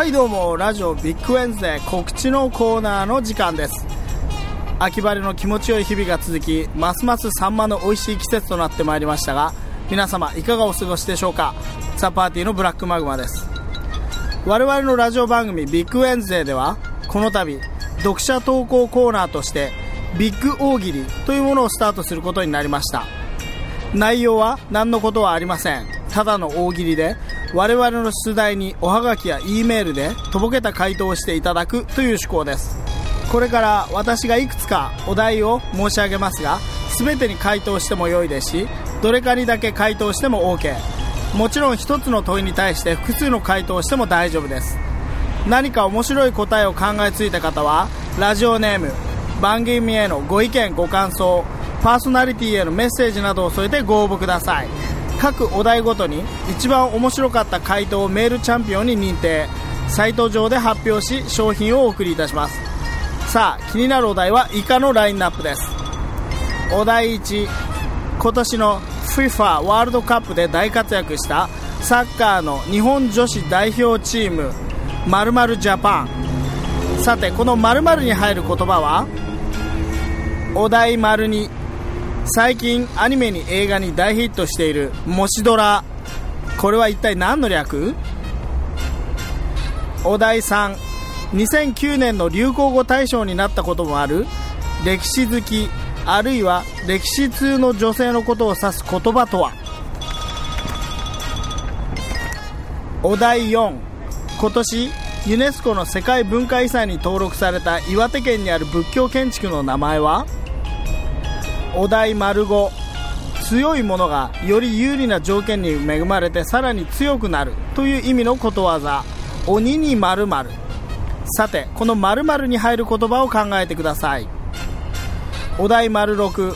はいどうもラジオビッグウェンズデー告知のコーナーの時間です。秋晴れの気持ちよい日々が続きますますサンマの美味しい季節となってまいりましたが皆様いかがお過ごしでしょうか？ザ・パーティーのブラックマグマです。我々のラジオ番組ビッグウェンズデーではこの度読者投稿コーナーとしてビッグ大喜利というものをスタートすることになりました。内容は何のことはありません。ただの大喜利で我々の出題におはがきや E メールでとぼけた回答をしていただくという趣向です。これから私がいくつかお題を申し上げますが全てに回答しても良いですしどれかにだけ回答しても OK もちろん1つの問いに対して複数の回答をしても大丈夫です。何か面白い答えを考えついた方はラジオネーム番組へのご意見ご感想パーソナリティへのメッセージなどを添えてご応募ください。各お題ごとに一番面白かった回答をメールチャンピオンに認定。サイト上で発表し商品をお送りいたします。さあ気になるお題は以下のラインナップです。お題1今年の FIFA ワールドカップで大活躍したサッカーの日本女子代表チーム〇〇ジャパン。さてこの〇〇に入る言葉は？お題丸に最近アニメに映画に大ヒットしているもしドラ。これは一体何の略？お題3 2009年の流行語大賞になったこともある。歴史好きあるいは歴史通の女性のことを指す言葉とは？お題4今年ユネスコの世界文化遺産に登録された岩手県にある仏教建築の名前は？お題丸5強いものがより有利な条件に恵まれてさらに強くなるという意味のことわざ。鬼に丸々さてこの〇〇に入る言葉を考えてください。お題丸6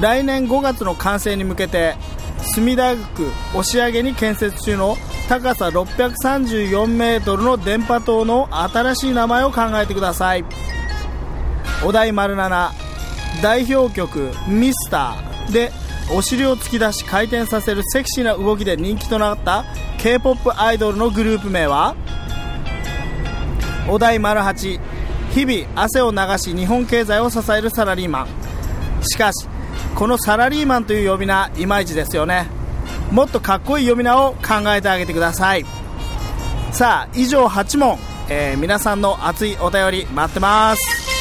来年5月の完成に向けて墨田区押上に建設中の高さ634メートルの電波塔の新しい名前を考えてください。お題丸7代表曲「ミスター。でお尻を突き出し回転させるセクシーな動きで人気となった k p o p アイドルのグループ名は？お題丸8日々汗を流し日本経済を支えるサラリーマン。しかしこのサラリーマンという呼び名いまいちですよね。もっとかっこいい呼び名を考えてあげてください。さあ以上8問、えー、皆さんの熱いお便り待ってます。